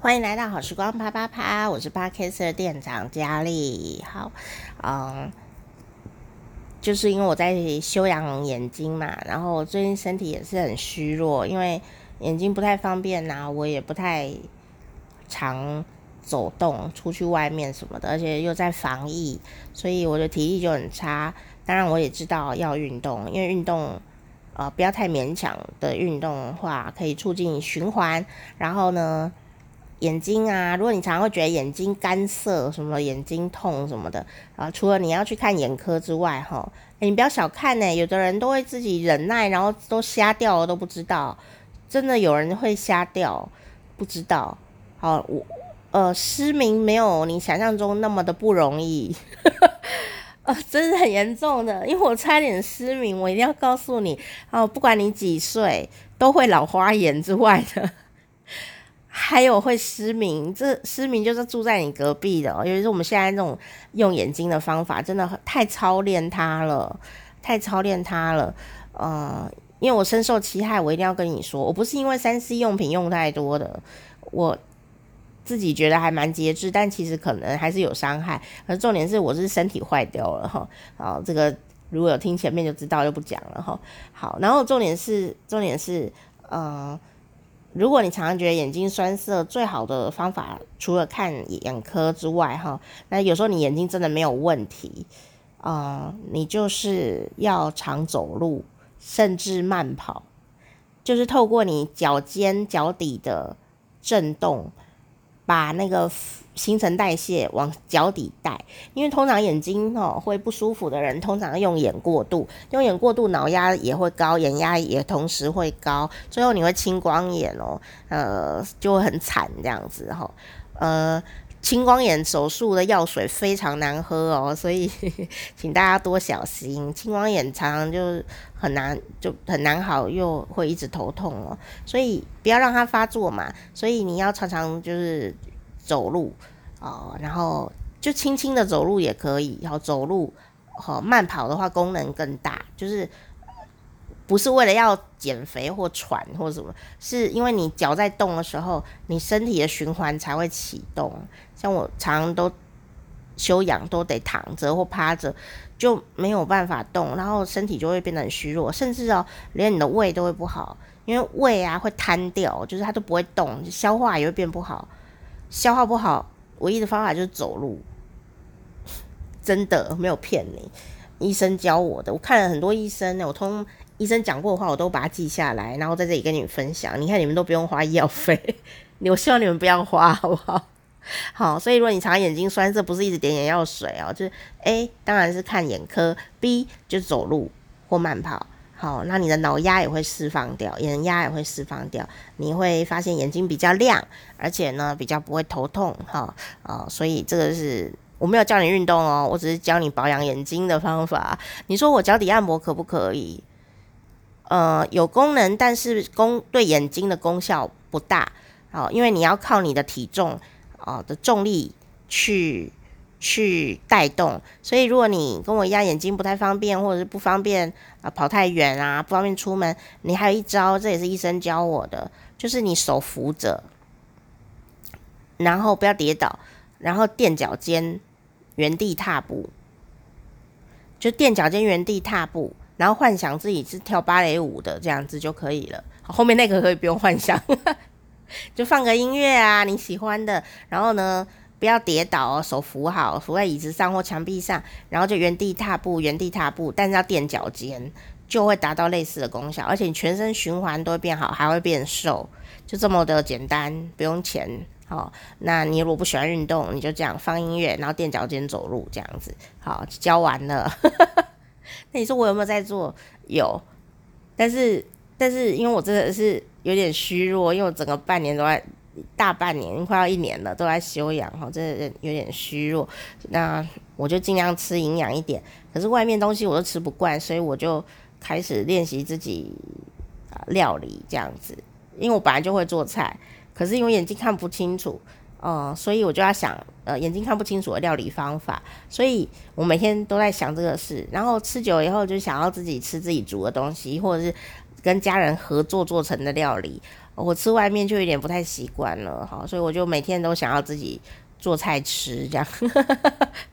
欢迎来到好时光啪啪啪，我是 Podcast 的店长佳丽。好，嗯，就是因为我在休养眼睛嘛，然后最近身体也是很虚弱，因为眼睛不太方便呐、啊，我也不太常走动出去外面什么的，而且又在防疫，所以我的体力就很差。当然，我也知道要运动，因为运动呃不要太勉强的运动的话，可以促进循环，然后呢。眼睛啊，如果你常常会觉得眼睛干涩，什么眼睛痛什么的啊，除了你要去看眼科之外，哈，你不要小看呢，有的人都会自己忍耐，然后都瞎掉了都不知道，真的有人会瞎掉，不知道。好，我呃失明没有你想象中那么的不容易，呃，真的很严重的，因为我差点失明，我一定要告诉你，哦，不管你几岁，都会老花眼之外的。还有会失明，这失明就是住在你隔壁的，尤其是我们现在这种用眼睛的方法，真的太操练它了，太操练它了。呃，因为我深受其害，我一定要跟你说，我不是因为三 C 用品用太多的，我自己觉得还蛮节制，但其实可能还是有伤害。而重点是，我是身体坏掉了哈。好，这个如果有听前面就知道，就不讲了哈。好，然后重点是，重点是，呃。如果你常常觉得眼睛酸涩，最好的方法除了看眼科之外，哈，那有时候你眼睛真的没有问题，啊、你就是要常走路，甚至慢跑，就是透过你脚尖、脚底的震动，把那个。新陈代谢往脚底带，因为通常眼睛哦会不舒服的人，通常用眼过度，用眼过度，脑压也会高，眼压也同时会高，最后你会青光眼哦，呃，就会很惨这样子哈，呃，青光眼手术的药水非常难喝哦，所以 请大家多小心，青光眼常常就很难就很难好，又会一直头痛哦，所以不要让它发作嘛，所以你要常常就是。走路哦，然后就轻轻的走路也可以。然后走路和慢跑的话，功能更大，就是不是为了要减肥或喘或什么，是因为你脚在动的时候，你身体的循环才会启动。像我常常都休养，都得躺着或趴着，就没有办法动，然后身体就会变得很虚弱，甚至哦，连你的胃都会不好，因为胃啊会瘫掉，就是它都不会动，消化也会变不好。消化不好，唯一的方法就是走路，真的没有骗你。医生教我的，我看了很多医生呢，我通医生讲过的话，我都把它记下来，然后在这里跟你们分享。你看，你们都不用花医药费，我希望你们不要花，好不好？好，所以如果你常眼睛酸涩，不是一直点眼药水哦，就是 A，当然是看眼科；B，就走路或慢跑。好，那你的脑压也会释放掉，眼压也会释放掉，你会发现眼睛比较亮，而且呢比较不会头痛，哈啊，所以这个是我没有教你运动哦，我只是教你保养眼睛的方法。你说我脚底按摩可不可以？呃，有功能，但是功对眼睛的功效不大，好，因为你要靠你的体重啊的重力去。去带动，所以如果你跟我一样眼睛不太方便，或者是不方便啊跑太远啊，不方便出门，你还有一招，这也是医生教我的，就是你手扶着，然后不要跌倒，然后垫脚尖原地踏步，就垫脚尖原地踏步，然后幻想自己是跳芭蕾舞的这样子就可以了。后面那个可以不用幻想，就放个音乐啊，你喜欢的，然后呢，不要跌倒哦，手扶好，扶在椅子上或墙壁上，然后就原地踏步，原地踏步，但是要垫脚尖，就会达到类似的功效，而且你全身循环都会变好，还会变瘦，就这么的简单，不用钱。好，那你如果不喜欢运动，你就这样放音乐，然后垫脚尖走路，这样子，好，教完了。那你说我有没有在做？有，但是但是因为我真的是有点虚弱，因为我整个半年都在。大半年，快要一年了，都在休养哈，真的有点虚弱。那我就尽量吃营养一点，可是外面东西我都吃不惯，所以我就开始练习自己啊料理这样子。因为我本来就会做菜，可是因为眼睛看不清楚，嗯，所以我就要想呃眼睛看不清楚的料理方法，所以我每天都在想这个事。然后吃久以后就想要自己吃自己煮的东西，或者是跟家人合作做成的料理。我吃外面就有点不太习惯了，好，所以我就每天都想要自己做菜吃，这样，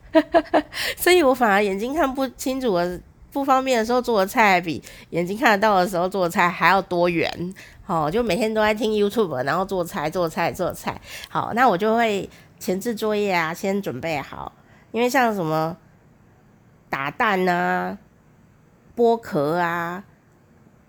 所以我反而眼睛看不清楚的不方便的时候做的菜，比眼睛看得到的时候做的菜还要多元，好，就每天都在听 YouTube，然后做菜做菜做菜，好，那我就会前置作业啊，先准备好，因为像什么打蛋啊、剥壳啊、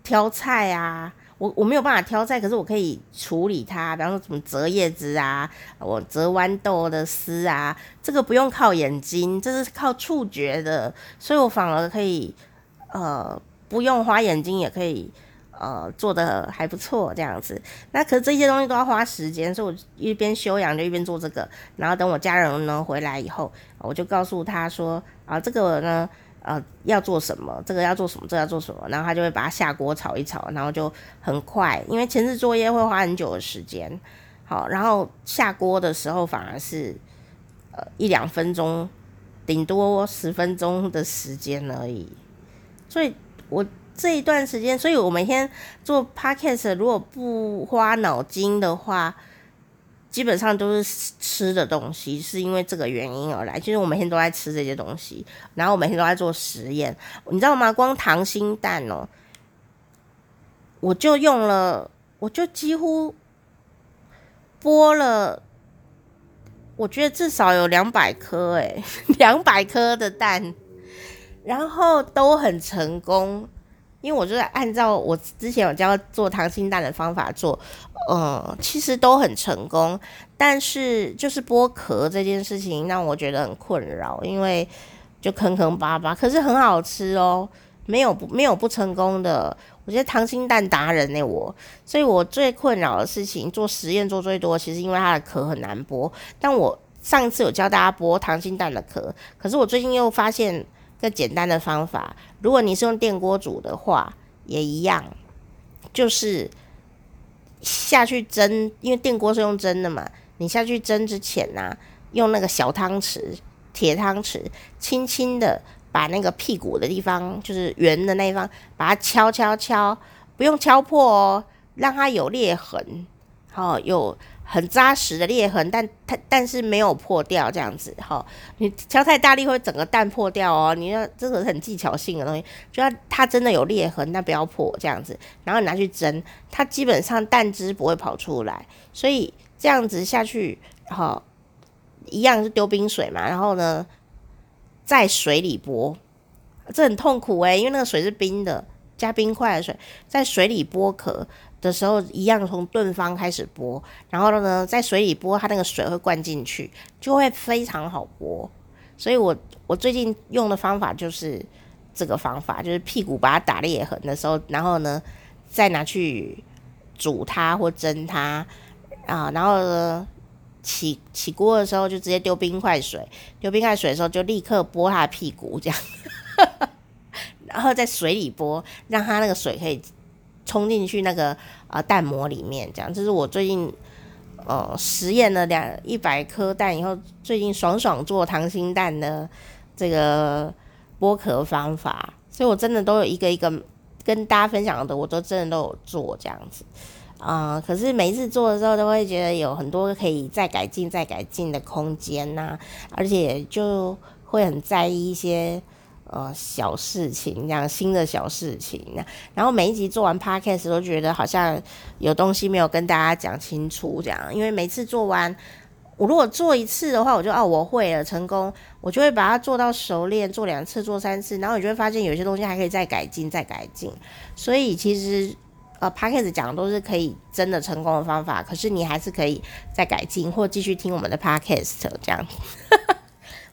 挑菜啊。我我没有办法挑菜，可是我可以处理它，比方说什么折叶子啊，我折豌豆的丝啊，这个不用靠眼睛，这是靠触觉的，所以我反而可以呃不用花眼睛也可以呃做的还不错这样子。那可是这些东西都要花时间，所以我一边休养就一边做这个，然后等我家人呢回来以后，我就告诉他说啊这个呢。呃，要做什么？这个要做什么？这个要做什么？然后他就会把它下锅炒一炒，然后就很快，因为前置作业会花很久的时间。好，然后下锅的时候反而是呃一两分钟，顶多十分钟的时间而已。所以我这一段时间，所以我每天做 podcast，如果不花脑筋的话。基本上都是吃的东西，是因为这个原因而来。其实我每天都在吃这些东西，然后我每天都在做实验，你知道吗？光溏心蛋哦，我就用了，我就几乎剥了，我觉得至少有两百颗，哎，两百颗的蛋，然后都很成功。因为我就是按照我之前有教做溏心蛋的方法做，嗯，其实都很成功。但是就是剥壳这件事情让我觉得很困扰，因为就坑坑巴巴，可是很好吃哦，没有不没有不成功的。我觉得溏心蛋达人呢，我，所以我最困扰的事情做实验做最多，其实因为它的壳很难剥。但我上次有教大家剥溏心蛋的壳，可是我最近又发现。个简单的方法，如果你是用电锅煮的话，也一样，就是下去蒸，因为电锅是用蒸的嘛。你下去蒸之前呢、啊，用那个小汤匙、铁汤匙，轻轻的把那个屁股的地方，就是圆的那一方，把它敲敲敲，不用敲破哦，让它有裂痕，哦有。很扎实的裂痕，但它但是没有破掉这样子哈。你敲太大力会整个蛋破掉哦。你要这个很技巧性的东西，就要它真的有裂痕，但不要破这样子。然后你拿去蒸，它基本上蛋汁不会跑出来，所以这样子下去哈，一样是丢冰水嘛。然后呢，在水里剥，这很痛苦诶，因为那个水是冰的，加冰块的水，在水里剥壳。的时候一样从炖方开始剥，然后呢，在水里剥，它那个水会灌进去，就会非常好剥。所以我我最近用的方法就是这个方法，就是屁股把它打裂痕的时候，然后呢再拿去煮它或蒸它啊，然后呢起起锅的时候就直接丢冰块水，丢冰块水的时候就立刻剥它的屁股这样，然后在水里剥，让它那个水可以。冲进去那个呃蛋膜里面，这样，这是我最近呃实验了两一百颗蛋以后，最近爽爽做溏心蛋的这个剥壳方法，所以我真的都有一个一个跟大家分享的，我都真的都有做这样子啊、可是每一次做的时候，都会觉得有很多可以再改进、再改进的空间呐、而且就会很在意一些。呃，小事情这样，新的小事情，然后每一集做完 podcast 都觉得好像有东西没有跟大家讲清楚，这样，因为每次做完，我如果做一次的话，我就哦，我会了，成功，我就会把它做到熟练，做两次，做三次，然后你就会发现有些东西还可以再改进，再改进。所以其实呃 podcast 讲的都是可以真的成功的方法，可是你还是可以再改进，或继续听我们的 podcast 这样。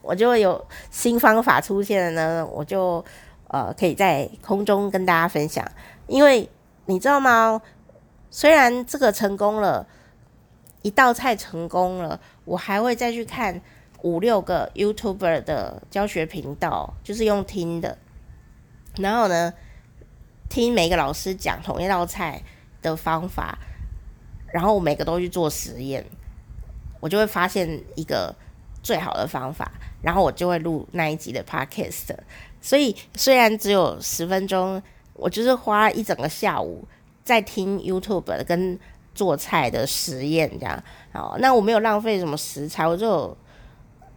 我就会有新方法出现了呢，我就呃可以在空中跟大家分享。因为你知道吗？虽然这个成功了，一道菜成功了，我还会再去看五六个 YouTuber 的教学频道，就是用听的。然后呢，听每个老师讲同一道菜的方法，然后我每个都去做实验，我就会发现一个最好的方法。然后我就会录那一集的 podcast，所以虽然只有十分钟，我就是花一整个下午在听 YouTube 跟做菜的实验这样。好，那我没有浪费什么食材，我就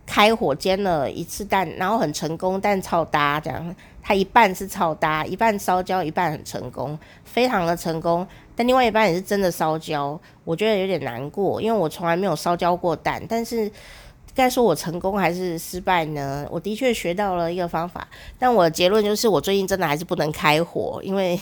开火煎了一次蛋，然后很成功，蛋超搭这样。它一半是超搭，一半烧焦，一半很成功，非常的成功。但另外一半也是真的烧焦，我觉得有点难过，因为我从来没有烧焦过蛋。但是该说我成功还是失败呢？我的确学到了一个方法，但我的结论就是我最近真的还是不能开火，因为